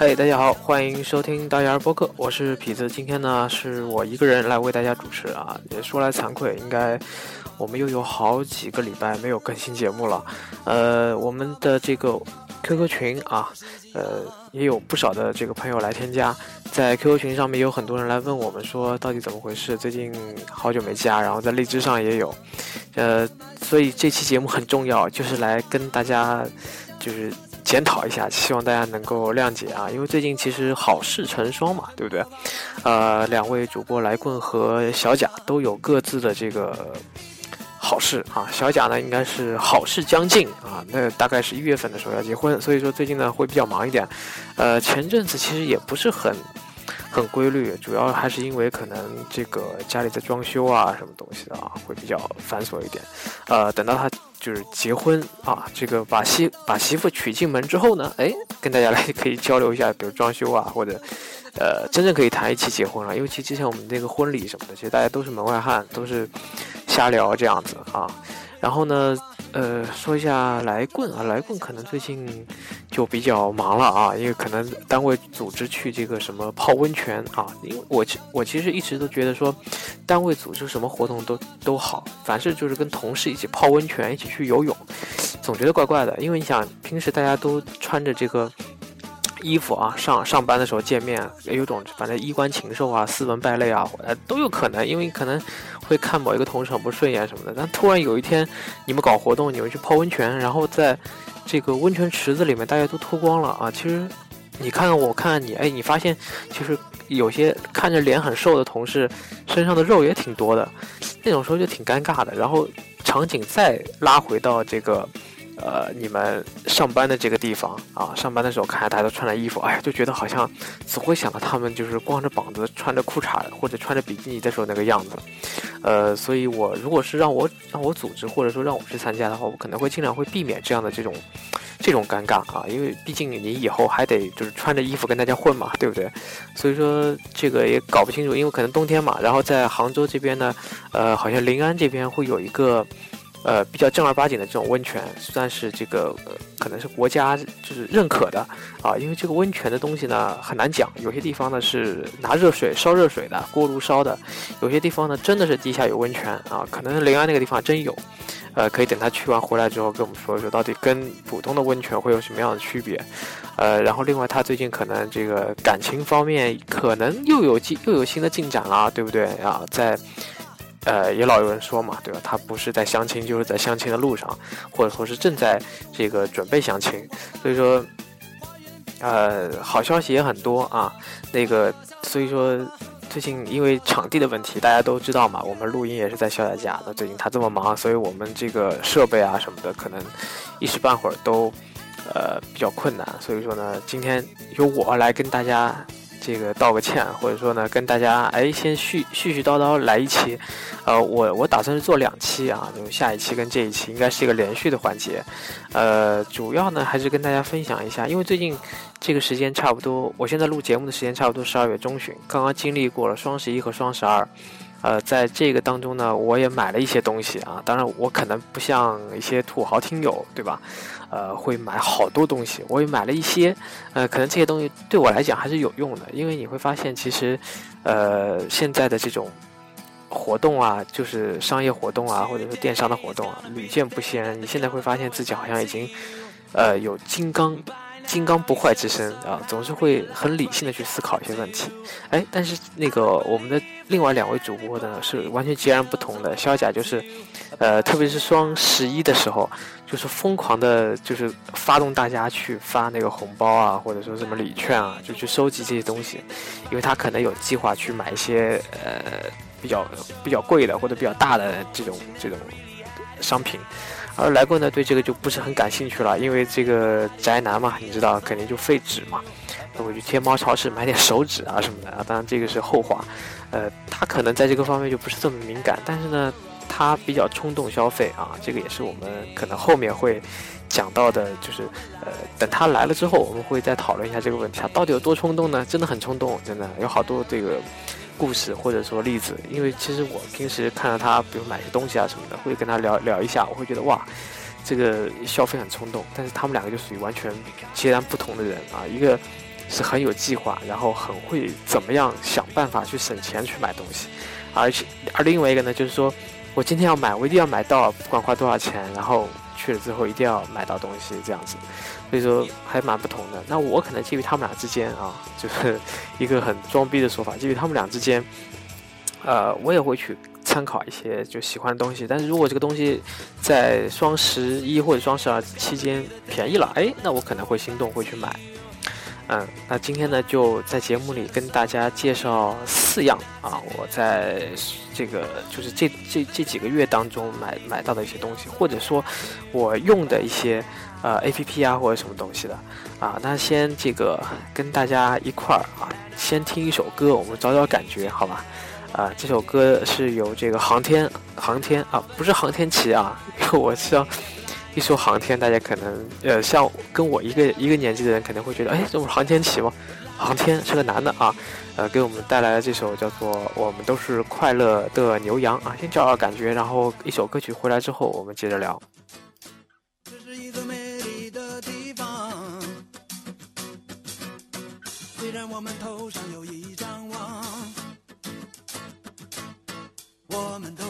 嗨，大家好，欢迎收听大牙儿播客，我是痞子。今天呢，是我一个人来为大家主持啊。也说来惭愧，应该我们又有好几个礼拜没有更新节目了。呃，我们的这个 QQ 群啊，呃，也有不少的这个朋友来添加，在 QQ 群上面有很多人来问我们说，到底怎么回事？最近好久没加，然后在荔枝上也有，呃，所以这期节目很重要，就是来跟大家就是。检讨一下，希望大家能够谅解啊，因为最近其实好事成双嘛，对不对？呃，两位主播来棍和小贾都有各自的这个好事啊。小贾呢，应该是好事将近啊，那大概是一月份的时候要结婚，所以说最近呢会比较忙一点。呃，前阵子其实也不是很很规律，主要还是因为可能这个家里在装修啊，什么东西的啊，会比较繁琐一点。呃，等到他。就是结婚啊，这个把媳把媳妇娶进门之后呢，哎，跟大家来可以交流一下，比如装修啊，或者，呃，真正可以谈一起结婚了。因为其实之前我们那个婚礼什么的，其实大家都是门外汉，都是瞎聊这样子啊。然后呢？呃，说一下来棍啊，来棍可能最近就比较忙了啊，因为可能单位组织去这个什么泡温泉啊，因为我我其实一直都觉得说，单位组织什么活动都都好，凡是就是跟同事一起泡温泉，一起去游泳，总觉得怪怪的，因为你想平时大家都穿着这个。衣服啊，上上班的时候见面，有种反正衣冠禽兽啊，斯文败类啊，呃都有可能，因为可能会看某一个同事很不顺眼什么的。但突然有一天，你们搞活动，你们去泡温泉，然后在这个温泉池子里面，大家都脱光了啊。其实你看看我，看看你，哎，你发现其实有些看着脸很瘦的同事身上的肉也挺多的，那种时候就挺尴尬的。然后场景再拉回到这个。呃，你们上班的这个地方啊，上班的时候看大家都穿着衣服，哎呀，就觉得好像总会想到他们就是光着膀子穿着裤衩或者穿着比基尼的时候那个样子。呃，所以我如果是让我让我组织或者说让我去参加的话，我可能会尽量会避免这样的这种这种尴尬啊，因为毕竟你以后还得就是穿着衣服跟大家混嘛，对不对？所以说这个也搞不清楚，因为可能冬天嘛，然后在杭州这边呢，呃，好像临安这边会有一个。呃，比较正儿八经的这种温泉，算是这个呃可能是国家就是认可的啊，因为这个温泉的东西呢很难讲，有些地方呢是拿热水烧热水的，锅炉烧的，有些地方呢真的是地下有温泉啊，可能临安那个地方真有，呃，可以等他去完回来之后跟我们说一说，到底跟普通的温泉会有什么样的区别，呃，然后另外他最近可能这个感情方面可能又有进又有新的进展了，对不对啊？在。呃，也老有人说嘛，对吧？他不是在相亲，就是在相亲的路上，或者说是正在这个准备相亲。所以说，呃，好消息也很多啊。那个，所以说，最近因为场地的问题，大家都知道嘛，我们录音也是在小雅家。那最近他这么忙，所以我们这个设备啊什么的，可能一时半会儿都呃比较困难。所以说呢，今天由我来跟大家。这个道个歉，或者说呢，跟大家哎，先絮絮絮叨叨来一期，呃，我我打算是做两期啊，就下一期跟这一期应该是一个连续的环节，呃，主要呢还是跟大家分享一下，因为最近这个时间差不多，我现在录节目的时间差不多十二月中旬，刚刚经历过了双十一和双十二。呃，在这个当中呢，我也买了一些东西啊。当然，我可能不像一些土豪听友，对吧？呃，会买好多东西。我也买了一些，呃，可能这些东西对我来讲还是有用的。因为你会发现，其实，呃，现在的这种活动啊，就是商业活动啊，或者说电商的活动啊，屡见不鲜。你现在会发现自己好像已经，呃，有金刚。金刚不坏之身啊，总是会很理性的去思考一些问题。哎，但是那个我们的另外两位主播呢，是完全截然不同的。肖甲就是，呃，特别是双十一的时候，就是疯狂的，就是发动大家去发那个红包啊，或者说什么礼券啊，就去收集这些东西，因为他可能有计划去买一些呃比较比较贵的或者比较大的这种这种商品。而来过呢，对这个就不是很感兴趣了，因为这个宅男嘛，你知道，肯定就废纸嘛，那我去天猫超市买点手纸啊什么的啊。当然这个是后话，呃，他可能在这个方面就不是这么敏感，但是呢，他比较冲动消费啊，这个也是我们可能后面会讲到的，就是呃，等他来了之后，我们会再讨论一下这个问题，他到底有多冲动呢？真的很冲动，真的有好多这个。故事或者说例子，因为其实我平时看到他，比如买些东西啊什么的，会跟他聊聊一下，我会觉得哇，这个消费很冲动。但是他们两个就属于完全截然不同的人啊，一个是很有计划，然后很会怎么样想办法去省钱去买东西，而且而另外一个呢，就是说我今天要买，我一定要买到，不管花多少钱，然后去了之后一定要买到东西这样子，所以说还蛮不同的。那我可能介于他们俩之间啊，就是一个很装逼的说法，介于他们俩之间，呃，我也会去参考一些就喜欢的东西，但是如果这个东西在双十一或者双十二期间便宜了，哎，那我可能会心动，会去买。嗯，那今天呢，就在节目里跟大家介绍四样啊，我在这个就是这这这几个月当中买买到的一些东西，或者说我用的一些呃 A P P 啊或者什么东西的啊。那先这个跟大家一块儿啊，先听一首歌，我们找找感觉，好吧？啊，这首歌是由这个航天航天啊，不是航天旗啊，因为我是要。一说航天，大家可能呃，像跟我一个一个年纪的人，肯定会觉得，哎，这不是航天旗吗？航天是个男的啊，呃，给我们带来了这首叫做《我们都是快乐的牛羊》啊，先找找感觉，然后一首歌曲回来之后，我们接着聊。我们头上有一张网，我们都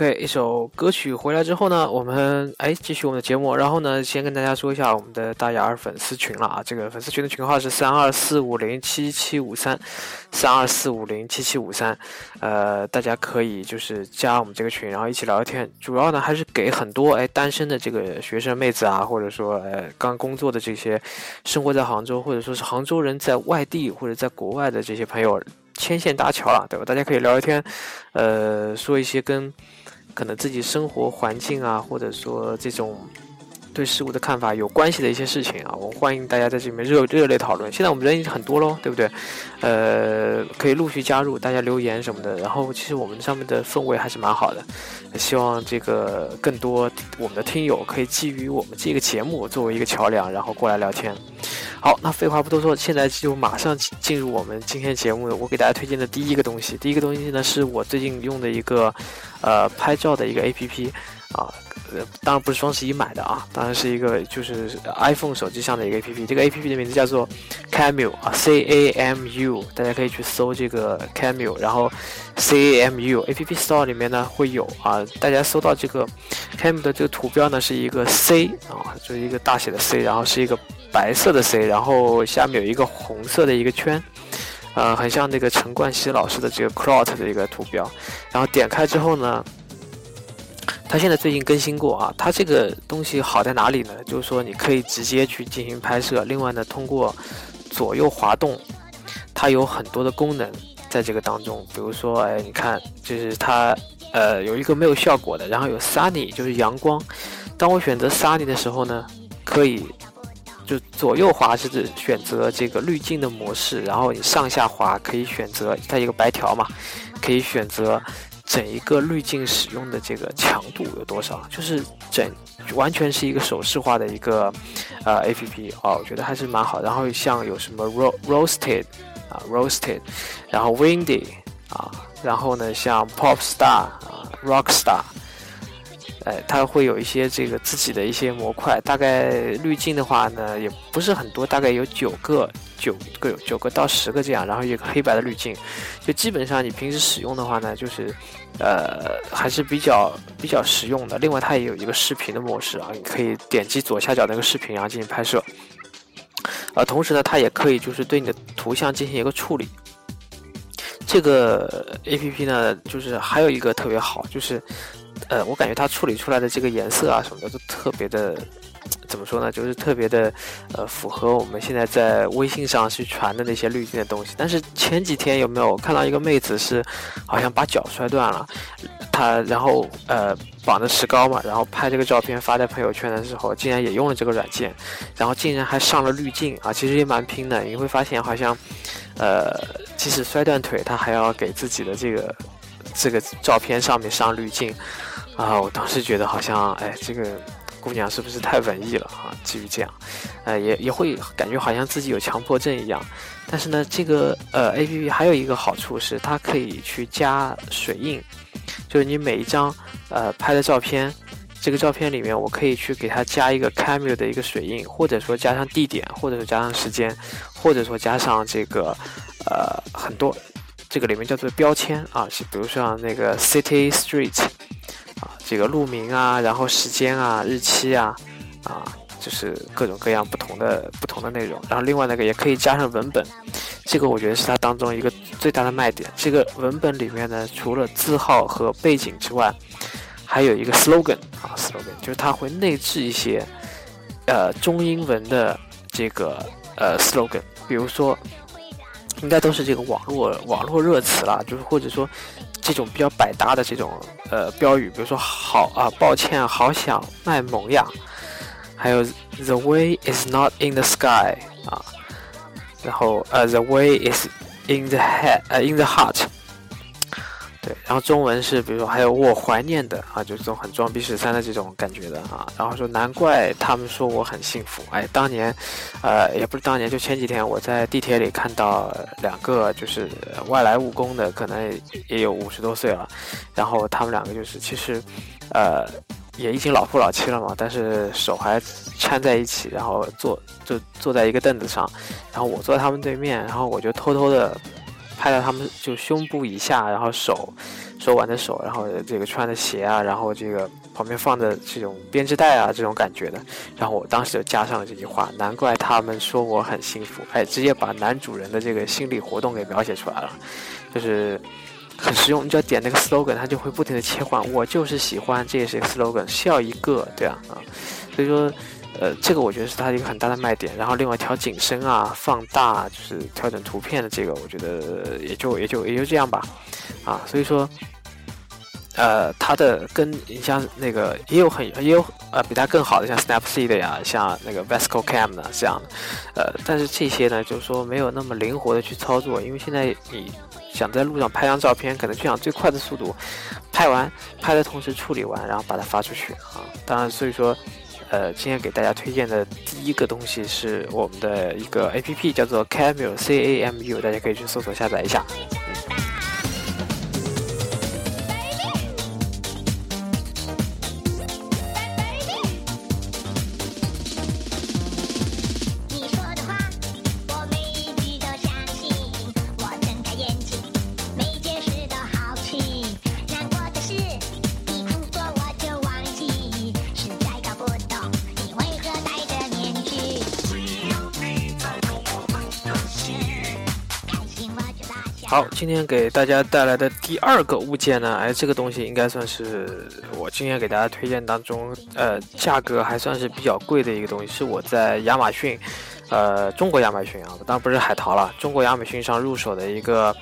，OK，一首歌曲回来之后呢，我们哎继续我们的节目。然后呢，先跟大家说一下我们的大雅儿粉丝群了啊，这个粉丝群的群号是三二四五零七七五三，三二四五零七七五三。呃，大家可以就是加我们这个群，然后一起聊聊天。主要呢还是给很多哎单身的这个学生妹子啊，或者说呃刚工作的这些生活在杭州或者说是杭州人在外地或者在国外的这些朋友牵线搭桥了，对吧？大家可以聊聊天，呃，说一些跟可能自己生活环境啊，或者说这种对事物的看法有关系的一些事情啊，我欢迎大家在这里面热热烈讨论。现在我们人已经很多喽，对不对？呃，可以陆续加入，大家留言什么的。然后其实我们上面的氛围还是蛮好的，希望这个更多我们的听友可以基于我们这个节目作为一个桥梁，然后过来聊天。好，那废话不多说，现在就马上进进入我们今天节目我给大家推荐的第一个东西。第一个东西呢，是我最近用的一个呃拍照的一个 APP 啊。当然不是双十一买的啊，当然是一个就是 iPhone 手机上的一个 APP。这个 APP 的名字叫做 Cameo 啊，C A M U，大家可以去搜这个 Camu，然后 C A M U APP Store 里面呢会有啊，大家搜到这个 Camu 的这个图标呢是一个 C 啊，就是一个大写的 C，然后是一个白色的 C，然后下面有一个红色的一个圈，呃，很像那个陈冠希老师的这个 Clout 的一个图标，然后点开之后呢。它现在最近更新过啊，它这个东西好在哪里呢？就是说你可以直接去进行拍摄，另外呢，通过左右滑动，它有很多的功能在这个当中。比如说，哎，你看，就是它呃有一个没有效果的，然后有 sunny，就是阳光。当我选择 sunny 的时候呢，可以就左右滑是指选择这个滤镜的模式，然后你上下滑可以选择它一个白条嘛，可以选择。整一个滤镜使用的这个强度有多少？就是整完全是一个手势化的一个呃 A P P 哦，我觉得还是蛮好。然后像有什么 ro roasted 啊 roasted，然后 windy 啊，然后呢像 pop star 啊 rock star，哎，它会有一些这个自己的一些模块。大概滤镜的话呢，也不是很多，大概有九个。九个九个到十个这样，然后一个黑白的滤镜，就基本上你平时使用的话呢，就是，呃，还是比较比较实用的。另外，它也有一个视频的模式啊，你可以点击左下角那个视频，然后进行拍摄。呃，同时呢，它也可以就是对你的图像进行一个处理。这个 A P P 呢，就是还有一个特别好，就是，呃，我感觉它处理出来的这个颜色啊什么的都特别的。怎么说呢？就是特别的，呃，符合我们现在在微信上去传的那些滤镜的东西。但是前几天有没有看到一个妹子是，好像把脚摔断了，她然后呃绑着石膏嘛，然后拍这个照片发在朋友圈的时候，竟然也用了这个软件，然后竟然还上了滤镜啊！其实也蛮拼的，你会发现好像，呃，即使摔断腿，她还要给自己的这个这个照片上面上滤镜啊！我当时觉得好像，哎，这个。姑娘是不是太文艺了啊？至于这样，呃，也也会感觉好像自己有强迫症一样。但是呢，这个呃 A P P 还有一个好处是，它可以去加水印，就是你每一张呃拍的照片，这个照片里面我可以去给它加一个 camera 的一个水印，或者说加上地点，或者说加上时间，或者说加上这个呃很多这个里面叫做标签啊，比如像那个 city street。啊这个路名啊，然后时间啊，日期啊，啊，就是各种各样不同的不同的内容。然后另外那个也可以加上文本，这个我觉得是它当中一个最大的卖点。这个文本里面呢，除了字号和背景之外，还有一个 slogan 啊，slogan 就是它会内置一些呃中英文的这个呃 slogan，比如说应该都是这个网络网络热词啦，就是或者说。这种比较百搭的这种呃标语，比如说好啊，抱歉，好想卖萌呀，还有 The way is not in the sky 啊，然后呃 The way is in the head 呃 in the heart。对，然后中文是，比如说还有我怀念的啊，就这种很装逼十三的这种感觉的啊。然后说难怪他们说我很幸福，哎，当年，呃，也不是当年，就前几天我在地铁里看到两个就是外来务工的，可能也有五十多岁了，然后他们两个就是其实，呃，也已经老夫老妻了嘛，但是手还搀在一起，然后坐就坐在一个凳子上，然后我坐在他们对面，然后我就偷偷的。拍到他们就胸部以下，然后手，手腕的手，然后这个穿的鞋啊，然后这个旁边放的这种编织袋啊，这种感觉的，然后我当时就加上了这句话，难怪他们说我很幸福，哎，直接把男主人的这个心理活动给描写出来了，就是很实用，你只要点那个 slogan，它就会不停的切换，我就是喜欢，这也是一个 slogan，笑一个，对啊，啊，所以说。呃，这个我觉得是它一个很大的卖点。然后另外调景深啊、放大，就是调整图片的这个，我觉得也就也就也就这样吧。啊，所以说，呃，它的跟你像那个也有很也有呃比它更好的，像 Snapseed 呀，像那个 Vesco Cam 呢这样的，呃，但是这些呢，就是说没有那么灵活的去操作，因为现在你想在路上拍张照片，可能就想最快的速度拍完，拍的同时处理完，然后把它发出去啊。当然，所以说，呃，今天给大家推荐的第一个东西是我们的一个 A P P，叫做 Camu C A M U，大家可以去搜索下载一下。好，今天给大家带来的第二个物件呢，哎，这个东西应该算是我今天给大家推荐当中，呃，价格还算是比较贵的一个东西，是我在亚马逊，呃，中国亚马逊啊，当然不是海淘了，中国亚马逊上入手的一个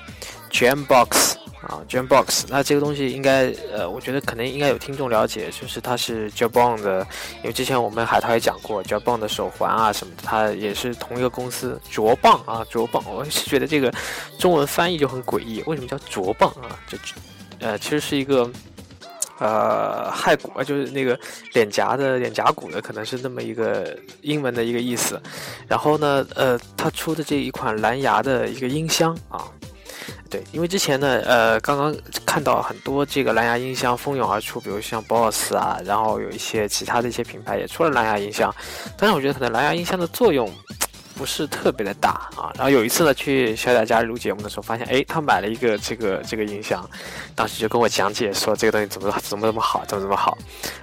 Jambox 啊，Jambox。那这个东西应该，呃，我觉得可能应该有听众了解，就是它是 Jabon 的，因为之前我们海淘也讲过 Jabon 的手环啊什么的，它也是同一个公司，卓棒啊，卓棒。我是觉得这个中文翻译就很诡异，为什么叫卓棒啊？这，呃，其实是一个。呃，骸骨啊，就是那个脸颊的脸颊骨的，可能是那么一个英文的一个意思。然后呢，呃，它出的这一款蓝牙的一个音箱啊，对，因为之前呢，呃，刚刚看到很多这个蓝牙音箱蜂拥而出，比如像 BOSS 啊，然后有一些其他的一些品牌也出了蓝牙音箱，但是我觉得可能蓝牙音箱的作用。不是特别的大啊，然后有一次呢，去小贾家里录节目的时候，发现哎，他买了一个这个这个音箱，当时就跟我讲解说这个东西怎么怎么怎么好，怎么怎么好。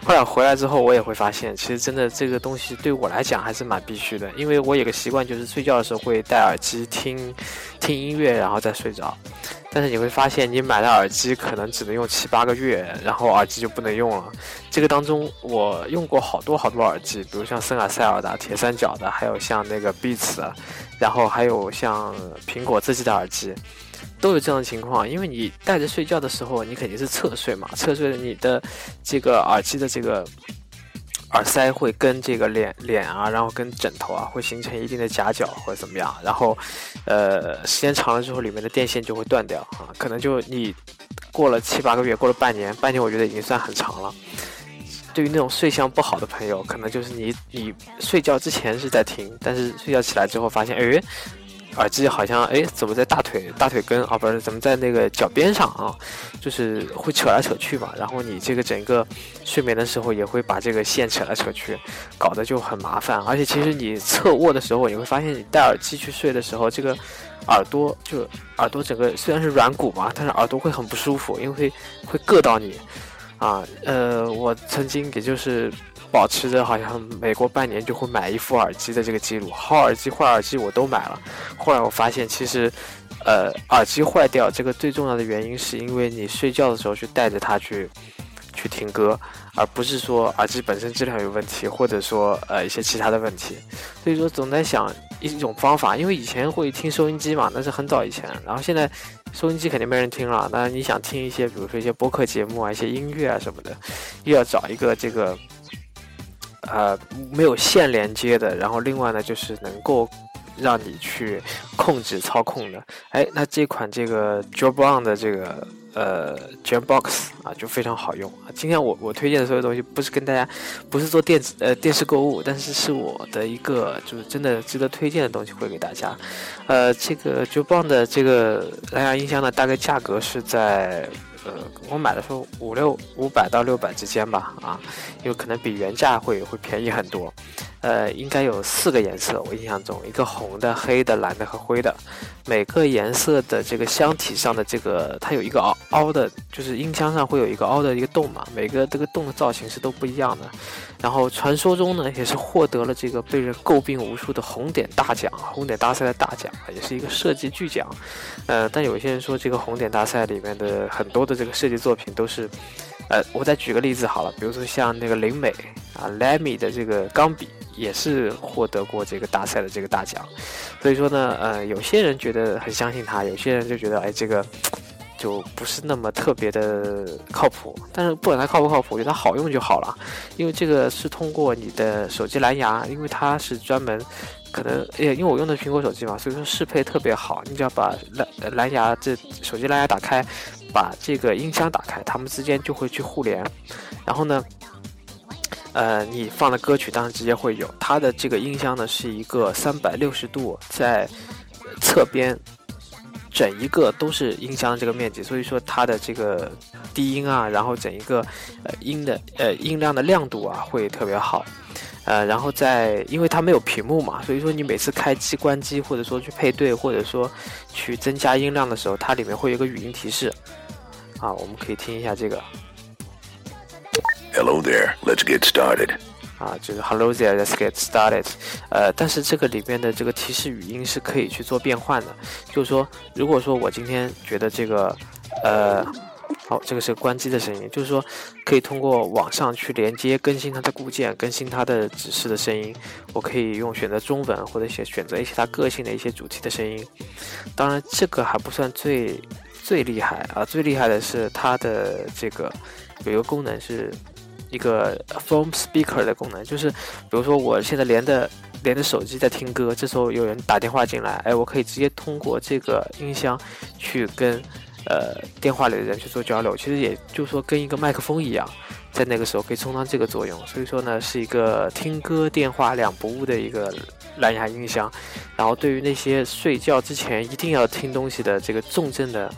后来回来之后，我也会发现，其实真的这个东西对我来讲还是蛮必须的，因为我有个习惯，就是睡觉的时候会戴耳机听听音乐，然后再睡着。但是你会发现，你买的耳机可能只能用七八个月，然后耳机就不能用了。这个当中，我用过好多好多耳机，比如像森海塞尔的、铁三角的，还有像那个 Beats，然后还有像苹果自己的耳机，都有这样的情况。因为你戴着睡觉的时候，你肯定是侧睡嘛，侧睡你的这个耳机的这个。耳塞会跟这个脸脸啊，然后跟枕头啊，会形成一定的夹角或者怎么样，然后，呃，时间长了之后，里面的电线就会断掉啊，可能就你过了七八个月，过了半年，半年我觉得已经算很长了。对于那种睡相不好的朋友，可能就是你你睡觉之前是在听，但是睡觉起来之后发现，哎。耳机好像哎，怎么在大腿大腿根啊？不是，怎么在那个脚边上啊？就是会扯来扯去嘛。然后你这个整个睡眠的时候也会把这个线扯来扯去，搞得就很麻烦。而且其实你侧卧的时候，你会发现你戴耳机去睡的时候，这个耳朵就耳朵整个虽然是软骨嘛，但是耳朵会很不舒服，因为会会硌到你啊。呃，我曾经也就是。保持着好像每过半年就会买一副耳机的这个记录，好耳机、坏耳机我都买了。后来我发现，其实，呃，耳机坏掉这个最重要的原因是因为你睡觉的时候去带着它去去听歌，而不是说耳机本身质量有问题，或者说呃一些其他的问题。所以说总在想一种方法，因为以前会听收音机嘛，那是很早以前，然后现在收音机肯定没人听了。那你想听一些，比如说一些播客节目啊、一些音乐啊什么的，又要找一个这个。呃，没有线连接的，然后另外呢，就是能够让你去控制操控的。哎，那这款这个 Jabon 的这个呃 Jambox 啊，就非常好用啊。今天我我推荐的所有东西，不是跟大家，不是做电子呃电视购物，但是是我的一个就是真的值得推荐的东西，会给大家。呃，这个 Jabon 的这个蓝牙音箱呢，大概价格是在。呃，我买的时候五六五百到六百之间吧，啊，有可能比原价会会便宜很多。呃，应该有四个颜色，我印象中，一个红的、黑的、蓝的和灰的。每个颜色的这个箱体上的这个，它有一个凹凹的，就是音箱上会有一个凹的一个洞嘛。每个这个洞的造型是都不一样的。然后传说中呢，也是获得了这个被人诟病无数的红点大奖，红点大赛的大奖，也是一个设计巨奖。呃，但有些人说这个红点大赛里面的很多的这个设计作品都是，呃，我再举个例子好了，比如说像那个灵美啊，Lamy 的这个钢笔。也是获得过这个大赛的这个大奖，所以说呢，呃，有些人觉得很相信他，有些人就觉得，哎，这个就不是那么特别的靠谱。但是不管它靠不靠谱，我觉得它好用就好了。因为这个是通过你的手机蓝牙，因为它是专门可能，诶，因为我用的苹果手机嘛，所以说适配特别好。你只要把蓝蓝牙这手机蓝牙打开，把这个音箱打开，它们之间就会去互联。然后呢，呃，你放的歌曲当然直接会有。它的这个音箱呢是一个三百六十度在侧边。整一个都是音箱这个面积，所以说它的这个低音啊，然后整一个呃音的呃音量的亮度啊会特别好，呃，然后在因为它没有屏幕嘛，所以说你每次开机关机或者说去配对或者说去增加音量的时候，它里面会有一个语音提示，啊，我们可以听一下这个 Hello there. Let's get started. 啊，就是 Hello there, let's get started。呃，但是这个里面的这个提示语音是可以去做变换的，就是说，如果说我今天觉得这个，呃，好，这个是关机的声音，就是说可以通过网上去连接更新它的固件，更新它的指示的声音，我可以用选择中文或者选选择一些它个性的一些主题的声音。当然，这个还不算最最厉害啊，最厉害的是它的这个有一个功能是。一个 phone speaker 的功能，就是比如说我现在连着连着手机在听歌，这时候有人打电话进来，哎，我可以直接通过这个音箱去跟呃电话里的人去做交流，其实也就是说跟一个麦克风一样，在那个时候可以充当这个作用。所以说呢，是一个听歌电话两不误的一个蓝牙音箱。然后对于那些睡觉之前一定要听东西的这个重症的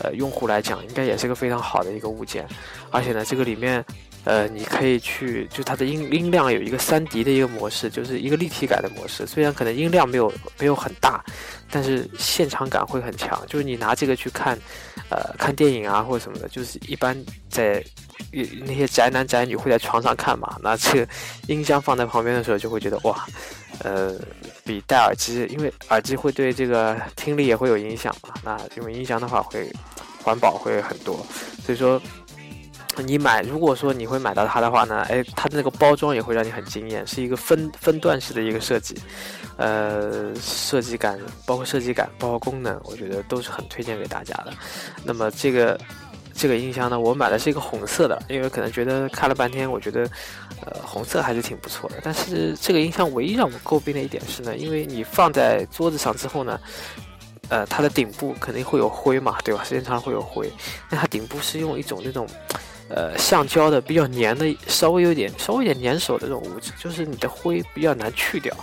呃用户来讲，应该也是个非常好的一个物件。而且呢，这个里面。呃，你可以去，就它的音音量有一个三 D 的一个模式，就是一个立体感的模式。虽然可能音量没有没有很大，但是现场感会很强。就是你拿这个去看，呃，看电影啊或者什么的，就是一般在那些宅男宅女会在床上看嘛，那这个音箱放在旁边的时候，就会觉得哇，呃，比戴耳机，因为耳机会对这个听力也会有影响嘛。那因为音箱的话会环保会很多，所以说。你买，如果说你会买到它的话呢，哎，它的那个包装也会让你很惊艳，是一个分分段式的一个设计，呃，设计感，包括设计感，包括功能，我觉得都是很推荐给大家的。那么这个这个音箱呢，我买的是一个红色的，因为可能觉得看了半天，我觉得呃红色还是挺不错的。但是这个音箱唯一让我诟病的一点是呢，因为你放在桌子上之后呢。呃，它的顶部肯定会有灰嘛，对吧？时间长了会有灰。那它顶部是用一种那种。呃，橡胶的比较粘的，稍微有点稍微有点粘手的这种物质，就是你的灰比较难去掉。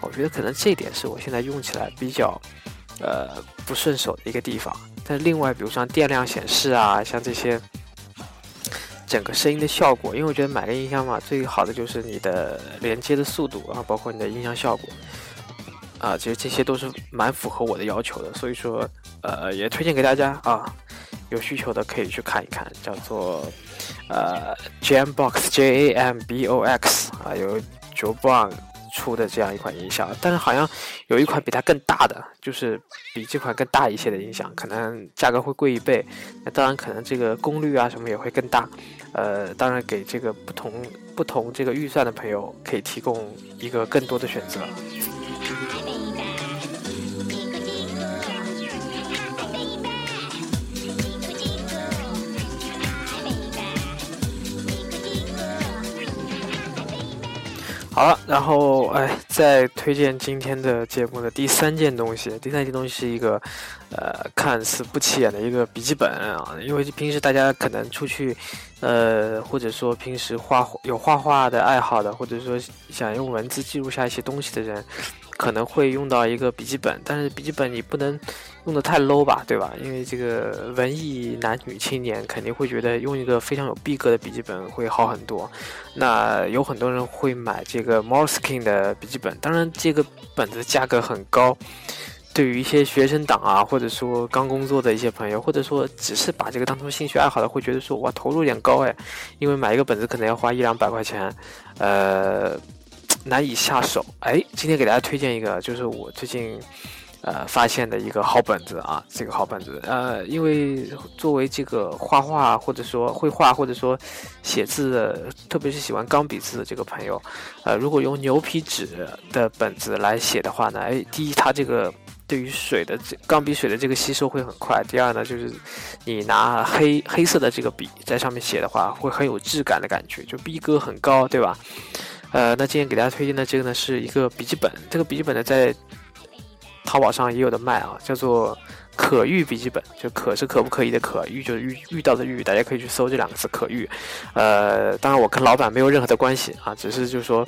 我觉得可能这一点是我现在用起来比较呃不顺手的一个地方。但另外，比如像电量显示啊，像这些整个声音的效果，因为我觉得买个音箱嘛，最好的就是你的连接的速度啊，包括你的音箱效果啊，其实这些都是蛮符合我的要求的。所以说，呃，也推荐给大家啊。有需求的可以去看一看，叫做呃 Jambox J A M B O X 啊，由 Joe Brown 出的这样一款音响，但是好像有一款比它更大的，就是比这款更大一些的音响，可能价格会贵一倍。那当然可能这个功率啊什么也会更大，呃，当然给这个不同不同这个预算的朋友可以提供一个更多的选择。好了，然后哎，再推荐今天的节目的第三件东西。第三件东西是一个，呃，看似不起眼的一个笔记本啊。因为平时大家可能出去，呃，或者说平时画有画画的爱好的，或者说想用文字记录下一些东西的人。可能会用到一个笔记本，但是笔记本你不能用的太 low 吧，对吧？因为这个文艺男女青年肯定会觉得用一个非常有逼格的笔记本会好很多。那有很多人会买这个 Moleskin 的笔记本，当然这个本子价格很高。对于一些学生党啊，或者说刚工作的一些朋友，或者说只是把这个当成兴趣爱好的，会觉得说哇投入有点高哎，因为买一个本子可能要花一两百块钱，呃。难以下手，哎，今天给大家推荐一个，就是我最近，呃，发现的一个好本子啊，这个好本子，呃，因为作为这个画画或者说绘画或者说写字的，特别是喜欢钢笔字的这个朋友，呃，如果用牛皮纸的本子来写的话呢，哎，第一，它这个对于水的这钢笔水的这个吸收会很快。第二呢，就是你拿黑黑色的这个笔在上面写的话，会很有质感的感觉，就逼格很高，对吧？呃，那今天给大家推荐的这个呢，是一个笔记本，这个笔记本呢在淘宝上也有的卖啊，叫做可遇笔记本，就可是可不可以的可，遇就是遇遇到的遇，大家可以去搜这两个字可遇。呃，当然我跟老板没有任何的关系啊，只是就是说。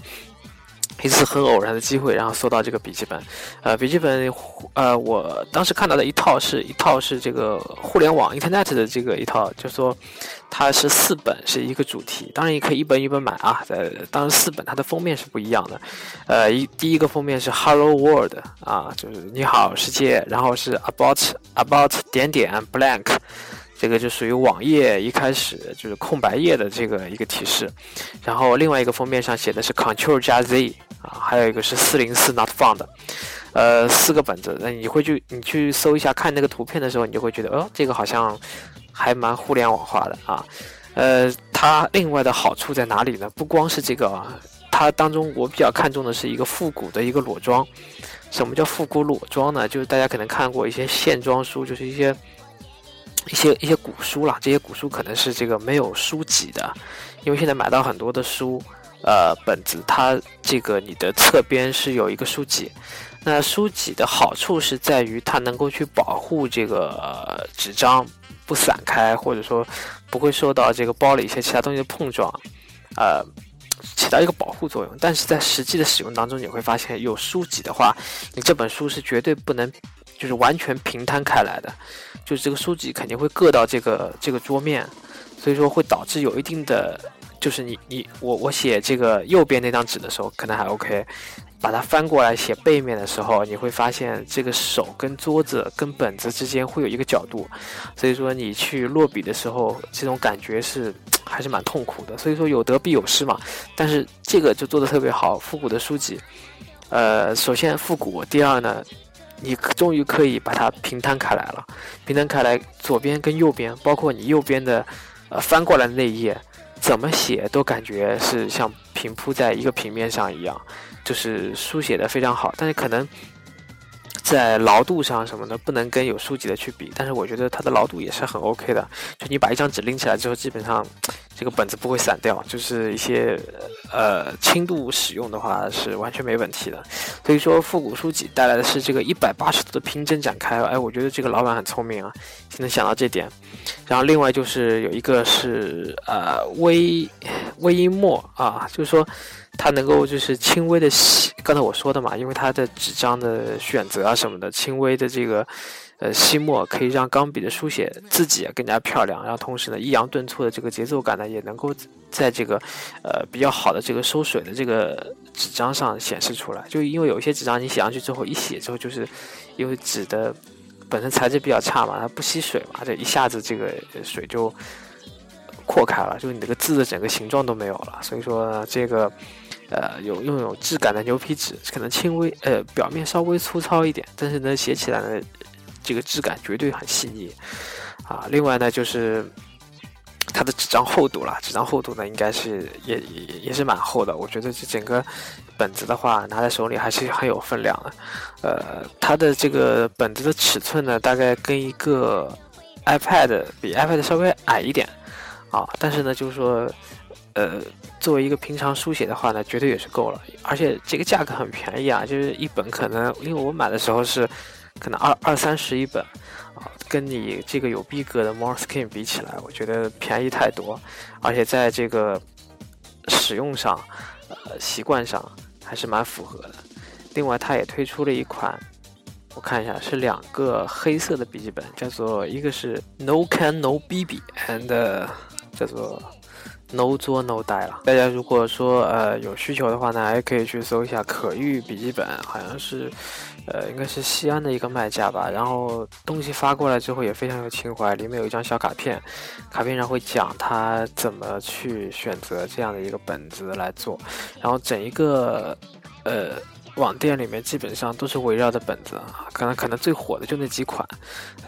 一次很偶然的机会，然后搜到这个笔记本，呃，笔记本，呃，我当时看到的一套是一套是这个互联网 Internet 的这个一套，就说它是四本是一个主题，当然也可以一本一本买啊，呃，当然四本它的封面是不一样的，呃，一第一个封面是 Hello World 啊，就是你好世界，然后是 About About 点点 Blank。这个就属于网页一开始就是空白页的这个一个提示，然后另外一个封面上写的是 Control 加 Z 啊，还有一个是四零四 Not Found，呃，四个本子，那你会去你去搜一下看那个图片的时候，你就会觉得哦，这个好像还蛮互联网化的啊，呃，它另外的好处在哪里呢？不光是这个，它当中我比较看重的是一个复古的一个裸装。什么叫复古裸装呢？就是大家可能看过一些线装书，就是一些。一些一些古书啦，这些古书可能是这个没有书籍的，因为现在买到很多的书，呃，本子它这个你的侧边是有一个书籍，那书籍的好处是在于它能够去保护这个纸张不散开，或者说不会受到这个包里一些其他东西的碰撞，呃，起到一个保护作用。但是在实际的使用当中，你会发现有书籍的话，你这本书是绝对不能就是完全平摊开来的。就是这个书籍肯定会硌到这个这个桌面，所以说会导致有一定的，就是你你我我写这个右边那张纸的时候可能还 OK，把它翻过来写背面的时候，你会发现这个手跟桌子跟本子之间会有一个角度，所以说你去落笔的时候，这种感觉是还是蛮痛苦的。所以说有得必有失嘛，但是这个就做的特别好，复古的书籍，呃，首先复古，第二呢。你终于可以把它平摊开来了，平摊开来，左边跟右边，包括你右边的，呃，翻过来的那一页，怎么写都感觉是像平铺在一个平面上一样，就是书写的非常好。但是可能在牢度上什么的不能跟有书籍的去比，但是我觉得它的牢度也是很 OK 的。就你把一张纸拎起来之后，基本上。这个本子不会散掉，就是一些呃轻度使用的话是完全没问题的。所以说复古书籍带来的是这个一百八十度的平整展开，哎，我觉得这个老板很聪明啊，能想到这点。然后另外就是有一个是呃微微音墨啊，就是说它能够就是轻微的洗，刚才我说的嘛，因为它的纸张的选择啊什么的，轻微的这个。呃，吸墨可以让钢笔的书写字迹更加漂亮，然后同时呢，抑扬顿挫的这个节奏感呢，也能够在这个呃比较好的这个收水的这个纸张上显示出来。就因为有一些纸张你写上去之后，一写之后就是因为纸的本身材质比较差嘛，它不吸水嘛，这一下子这个水就扩开了，就是你这个字的整个形状都没有了。所以说，这个呃有拥有质感的牛皮纸，可能轻微呃表面稍微粗糙一点，但是呢写起来呢。这个质感绝对很细腻，啊，另外呢就是它的纸张厚度了，纸张厚度呢应该是也也也是蛮厚的，我觉得这整个本子的话拿在手里还是很有分量的，呃，它的这个本子的尺寸呢大概跟一个 iPad 比 iPad 稍微矮一点，啊，但是呢就是说，呃，作为一个平常书写的话呢，绝对也是够了，而且这个价格很便宜啊，就是一本可能因为我买的时候是。可能二二三十一本，啊，跟你这个有逼格的 Moreskin 比起来，我觉得便宜太多，而且在这个使用上，呃，习惯上还是蛮符合的。另外，它也推出了一款，我看一下，是两个黑色的笔记本，叫做一个是 No Can No BB，and 叫做。No 做 No die 了。大家如果说呃有需求的话呢，还可以去搜一下可遇笔记本，好像是，呃应该是西安的一个卖家吧。然后东西发过来之后也非常有情怀，里面有一张小卡片，卡片上会讲他怎么去选择这样的一个本子来做，然后整一个呃。网店里面基本上都是围绕着本子，可能可能最火的就那几款，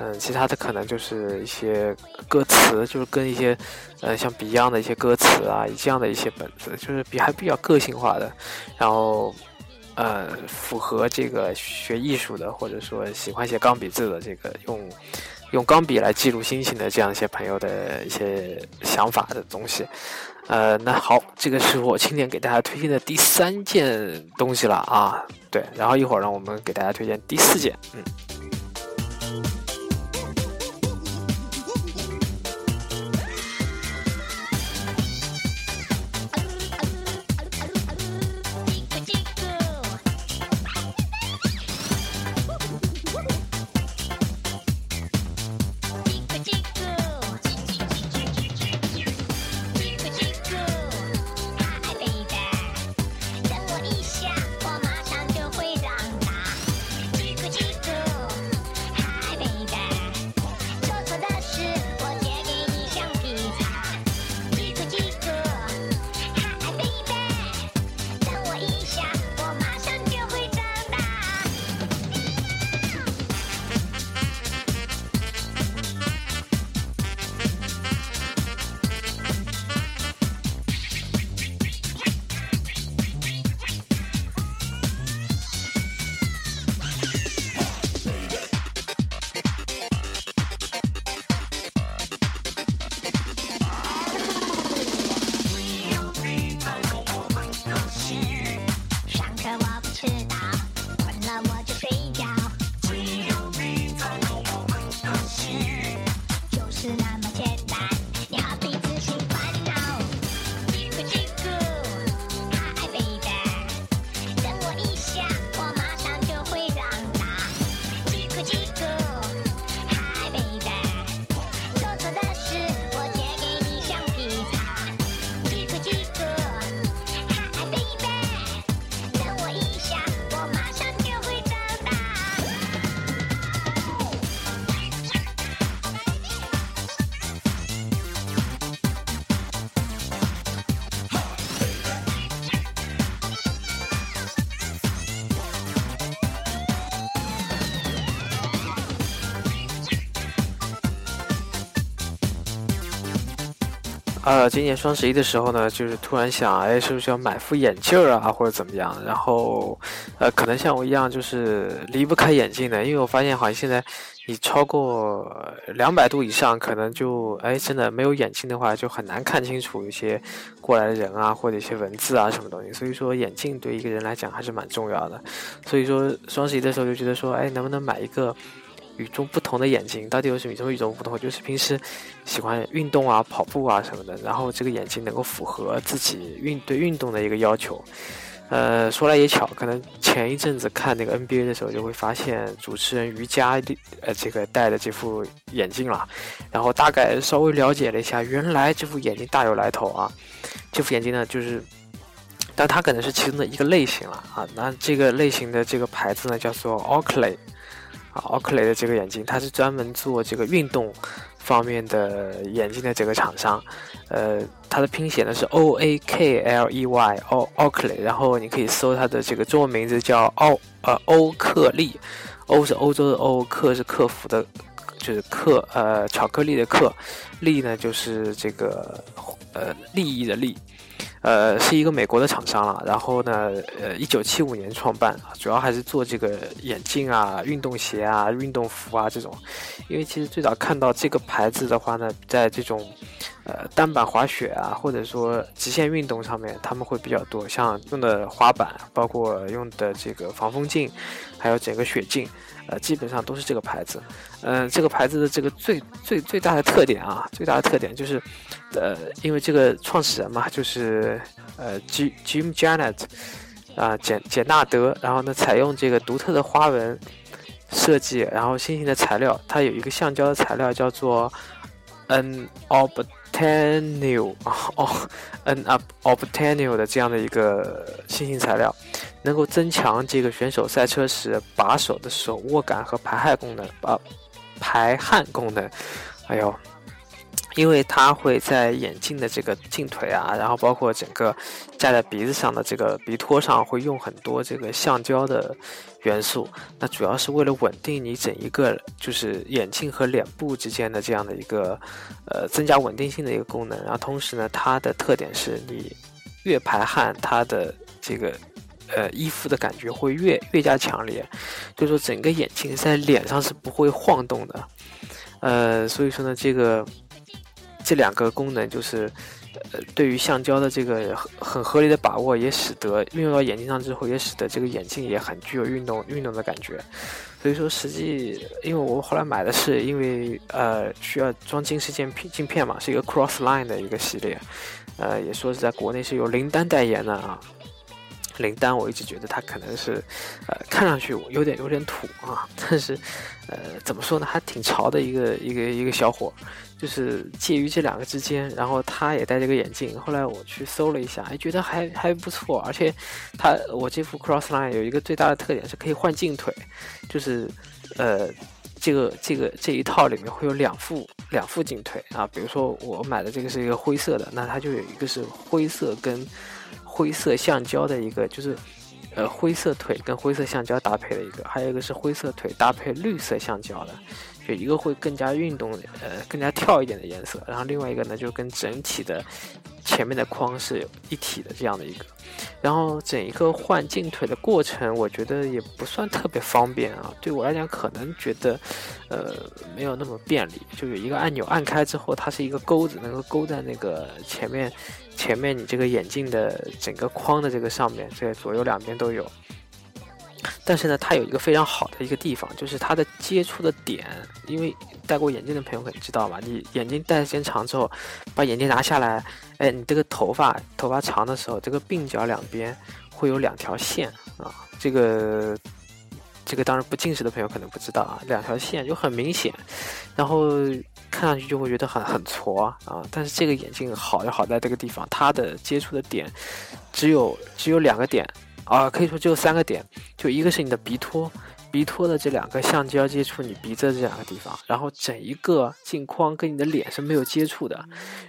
嗯，其他的可能就是一些歌词，就是跟一些，呃，像 Beyond 的一些歌词啊，这样的一些本子，就是比还比较个性化的，然后，呃符合这个学艺术的，或者说喜欢写钢笔字的这个用用钢笔来记录心情的这样一些朋友的一些想法的东西。呃，那好，这个是我今天给大家推荐的第三件东西了啊。对，然后一会儿呢，我们给大家推荐第四件，嗯。呃，今年双十一的时候呢，就是突然想，哎，是不是要买副眼镜儿啊，或者怎么样？然后，呃，可能像我一样，就是离不开眼镜的，因为我发现好像现在你超过两百度以上，可能就，哎，真的没有眼镜的话，就很难看清楚一些过来的人啊，或者一些文字啊什么东西。所以说，眼镜对一个人来讲还是蛮重要的。所以说，双十一的时候就觉得说，哎，能不能买一个？与众不同的眼睛到底有什么与众与众不同？就是平时喜欢运动啊、跑步啊什么的，然后这个眼睛能够符合自己运对运动的一个要求。呃，说来也巧，可能前一阵子看那个 NBA 的时候，就会发现主持人瑜伽呃这个戴的这副眼镜了，然后大概稍微了解了一下，原来这副眼镜大有来头啊。这副眼镜呢，就是，但它可能是其中的一个类型了啊。那这个类型的这个牌子呢，叫做 Oakley。啊，奥克雷的这个眼镜，它是专门做这个运动方面的眼镜的这个厂商，呃，它的拼写呢是 O A K L E Y，奥奥克雷，然后你可以搜它的这个中文名字叫奥呃欧克利，欧是欧洲的欧，克是克服的，就是克呃巧克力的克，利呢就是这个呃利益的利。呃，是一个美国的厂商了。然后呢，呃，一九七五年创办，主要还是做这个眼镜啊、运动鞋啊、运动服啊这种。因为其实最早看到这个牌子的话呢，在这种呃单板滑雪啊，或者说极限运动上面，他们会比较多，像用的滑板，包括用的这个防风镜，还有整个雪镜，呃，基本上都是这个牌子。嗯、这个牌子的这个最最最大的特点啊，最大的特点就是，呃，因为这个创始人嘛，就是呃，Jim Jim Janet 啊、简简纳德，然后呢，采用这个独特的花纹设计，然后新型的材料，它有一个橡胶的材料叫做 An obtenio 哦，N up obtenio 的这样的一个新型材料，能够增强这个选手赛车时把手的手握感和排汗功能啊，排汗功能，哎呦。因为它会在眼镜的这个镜腿啊，然后包括整个架在鼻子上的这个鼻托上，会用很多这个橡胶的元素。那主要是为了稳定你整一个就是眼镜和脸部之间的这样的一个呃增加稳定性的一个功能。然后同时呢，它的特点是你越排汗，它的这个呃依附的感觉会越越加强烈，就是说整个眼镜在脸上是不会晃动的，呃，所以说呢，这个这两个功能就是。呃，对于橡胶的这个很很合理的把握，也使得运用到眼镜上之后，也使得这个眼镜也很具有运动运动的感觉。所以说，实际因为我后来买的是因为呃需要装近视镜镜片嘛，是一个 Crossline 的一个系列，呃，也说是在国内是由林丹代言的啊。林丹我一直觉得他可能是，呃，看上去有点有点土啊，但是，呃，怎么说呢，还挺潮的一个一个一个小伙。就是介于这两个之间，然后他也戴这个眼镜。后来我去搜了一下，哎，觉得还还不错。而且，他我这副 Crossline 有一个最大的特点是可以换镜腿，就是，呃，这个这个这一套里面会有两副两副镜腿啊。比如说我买的这个是一个灰色的，那它就有一个是灰色跟灰色橡胶的一个，就是呃灰色腿跟灰色橡胶搭配的一个，还有一个是灰色腿搭配绿色橡胶的。就一个会更加运动，呃，更加跳一点的颜色，然后另外一个呢，就跟整体的前面的框是一体的这样的一个，然后整一个换镜腿的过程，我觉得也不算特别方便啊，对我来讲可能觉得，呃，没有那么便利，就有一个按钮按开之后，它是一个钩子，能够勾在那个前面，前面你这个眼镜的整个框的这个上面，这左右两边都有。但是呢，它有一个非常好的一个地方，就是它的接触的点。因为戴过眼镜的朋友可能知道吧，你眼镜戴时间长之后，把眼镜拿下来，哎，你这个头发头发长的时候，这个鬓角两边会有两条线啊。这个这个当然不近视的朋友可能不知道啊，两条线就很明显，然后看上去就会觉得很很矬啊。但是这个眼镜好就好在这个地方，它的接触的点只有只有两个点。啊，可以说只有三个点，就一个是你的鼻托，鼻托的这两个橡胶接触你鼻子这两个地方，然后整一个镜框跟你的脸是没有接触的，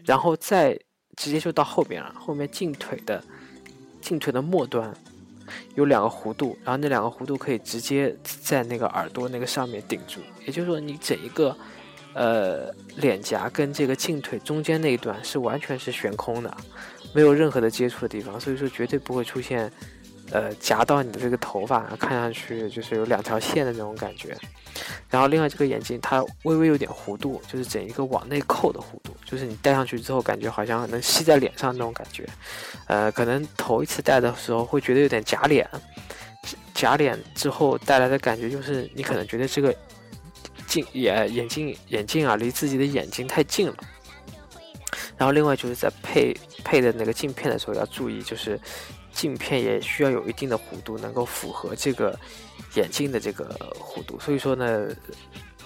然后再直接就到后边了，后面镜腿的镜腿的末端有两个弧度，然后那两个弧度可以直接在那个耳朵那个上面顶住，也就是说你整一个呃脸颊跟这个镜腿中间那一段是完全是悬空的，没有任何的接触的地方，所以说绝对不会出现。呃，夹到你的这个头发，看上去就是有两条线的那种感觉。然后另外这个眼镜它微微有点弧度，就是整一个往内扣的弧度，就是你戴上去之后感觉好像能吸在脸上那种感觉。呃，可能头一次戴的时候会觉得有点夹脸，夹脸之后带来的感觉就是你可能觉得这个镜眼眼镜眼镜啊离自己的眼睛太近了。然后另外就是在配配的那个镜片的时候要注意，就是。镜片也需要有一定的弧度，能够符合这个眼镜的这个弧度。所以说呢，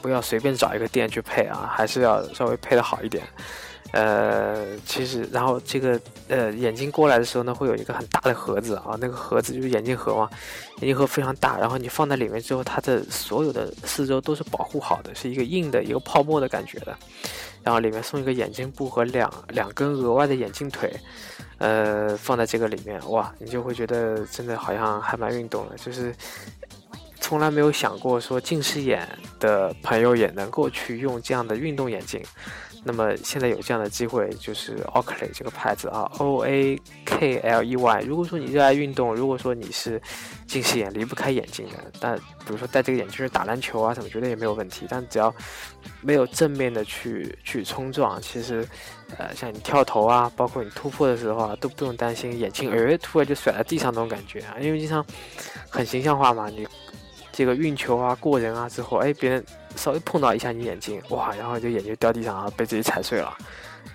不要随便找一个店去配啊，还是要稍微配的好一点。呃，其实，然后这个呃眼镜过来的时候呢，会有一个很大的盒子啊，那个盒子就是眼镜盒嘛，眼镜盒非常大，然后你放在里面之后，它的所有的四周都是保护好的，是一个硬的一个泡沫的感觉的。然后里面送一个眼镜布和两两根额外的眼镜腿。呃，放在这个里面，哇，你就会觉得真的好像还蛮运动的，就是从来没有想过说近视眼的朋友也能够去用这样的运动眼镜。那么现在有这样的机会，就是 Oakley 这个牌子啊，O A K L E Y。如果说你热爱运动，如果说你是近视眼离不开眼镜的，但比如说戴这个眼镜是打篮球啊什么，觉得也没有问题。但只要没有正面的去去冲撞，其实呃，像你跳投啊，包括你突破的时候啊，都不用担心眼镜哎突然就甩在地上那种感觉啊，因为经常很形象化嘛，你这个运球啊过人啊之后，哎别人。稍微碰到一下你眼睛，哇，然后就眼睛掉地上，然后被自己踩碎了，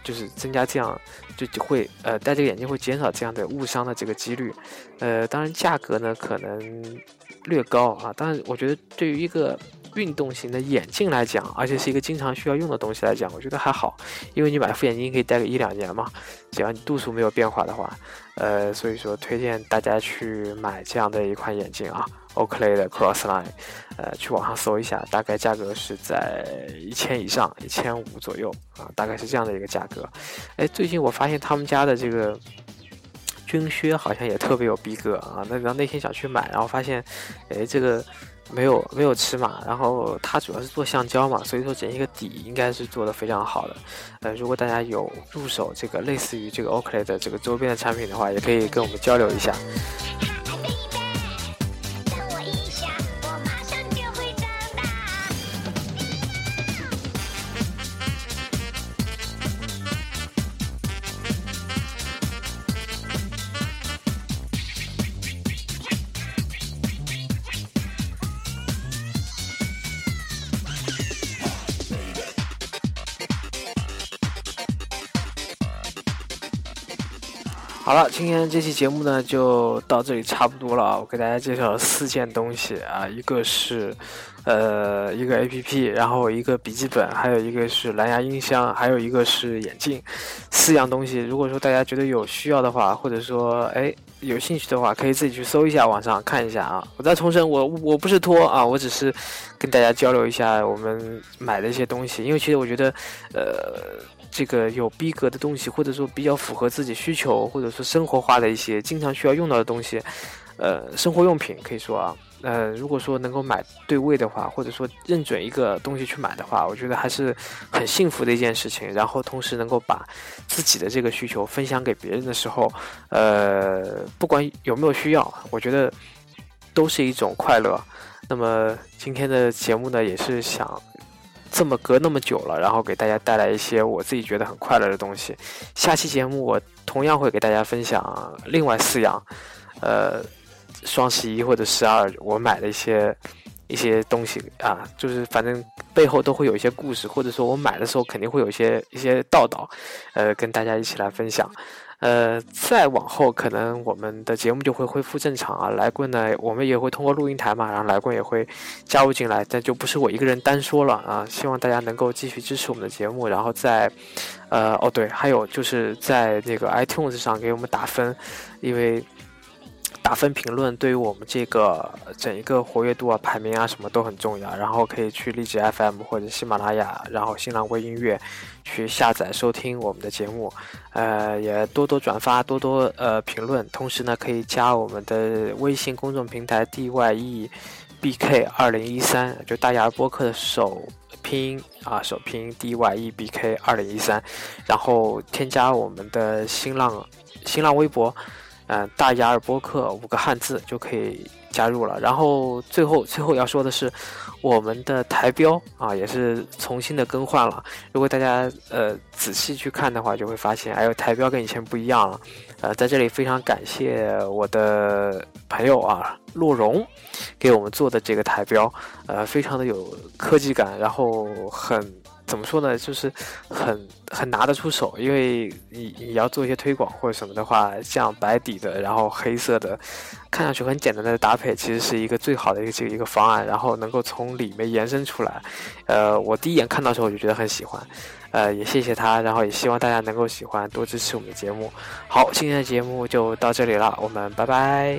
就是增加这样，就就会呃戴这个眼镜会减少这样的误伤的这个几率，呃，当然价格呢可能略高啊，但是我觉得对于一个运动型的眼镜来讲，而且是一个经常需要用的东西来讲，我觉得还好，因为你买副眼镜可以戴个一两年嘛，只要你度数没有变化的话，呃，所以说推荐大家去买这样的一款眼镜啊。Oakley 的 Crossline，呃，去网上搜一下，大概价格是在一千以上，一千五左右啊，大概是这样的一个价格。哎，最近我发现他们家的这个军靴好像也特别有逼格啊，那然后那天想去买，然后发现，哎，这个没有没有尺码，然后它主要是做橡胶嘛，所以说整一个底应该是做的非常好的。呃，如果大家有入手这个类似于这个 Oakley 的这个周边的产品的话，也可以跟我们交流一下。好了，今天这期节目呢就到这里差不多了啊。我给大家介绍了四件东西啊，一个是呃一个 A P P，然后一个笔记本，还有一个是蓝牙音箱，还有一个是眼镜，四样东西。如果说大家觉得有需要的话，或者说哎有兴趣的话，可以自己去搜一下网上看一下啊。我再重申，我我不是托啊，我只是跟大家交流一下我们买的一些东西，因为其实我觉得呃。这个有逼格的东西，或者说比较符合自己需求，或者说生活化的一些经常需要用到的东西，呃，生活用品可以说啊，呃，如果说能够买对位的话，或者说认准一个东西去买的话，我觉得还是很幸福的一件事情。然后同时能够把自己的这个需求分享给别人的时候，呃，不管有没有需要，我觉得都是一种快乐。那么今天的节目呢，也是想。这么隔那么久了，然后给大家带来一些我自己觉得很快乐的东西。下期节目我同样会给大家分享另外四样，呃，双十一或者十二我买的一些一些东西啊，就是反正背后都会有一些故事，或者说我买的时候肯定会有一些一些道道，呃，跟大家一起来分享。呃，再往后可能我们的节目就会恢复正常啊。来棍呢，我们也会通过录音台嘛，然后来棍也会加入进来，但就不是我一个人单说了啊。希望大家能够继续支持我们的节目，然后在，呃，哦对，还有就是在那个 iTunes 上给我们打分，因为。打分评论对于我们这个整一个活跃度啊、排名啊什么都很重要。然后可以去荔枝 FM 或者喜马拉雅，然后新浪微音乐去下载收听我们的节目。呃，也多多转发，多多呃评论。同时呢，可以加我们的微信公众平台 DYE BK 二零一三，就大牙播客的首拼啊，首拼 DYE BK 二零一三，然后添加我们的新浪新浪微博。嗯，大雅尔播客五个汉字就可以加入了。然后最后最后要说的是，我们的台标啊也是重新的更换了。如果大家呃仔细去看的话，就会发现，哎呦，台标跟以前不一样了。呃，在这里非常感谢我的朋友啊，洛荣，给我们做的这个台标，呃，非常的有科技感，然后很。怎么说呢？就是很很拿得出手，因为你你要做一些推广或者什么的话，像白底的，然后黑色的，看上去很简单的搭配，其实是一个最好的一个一个方案，然后能够从里面延伸出来。呃，我第一眼看到时候我就觉得很喜欢，呃，也谢谢他，然后也希望大家能够喜欢，多支持我们的节目。好，今天的节目就到这里了，我们拜拜。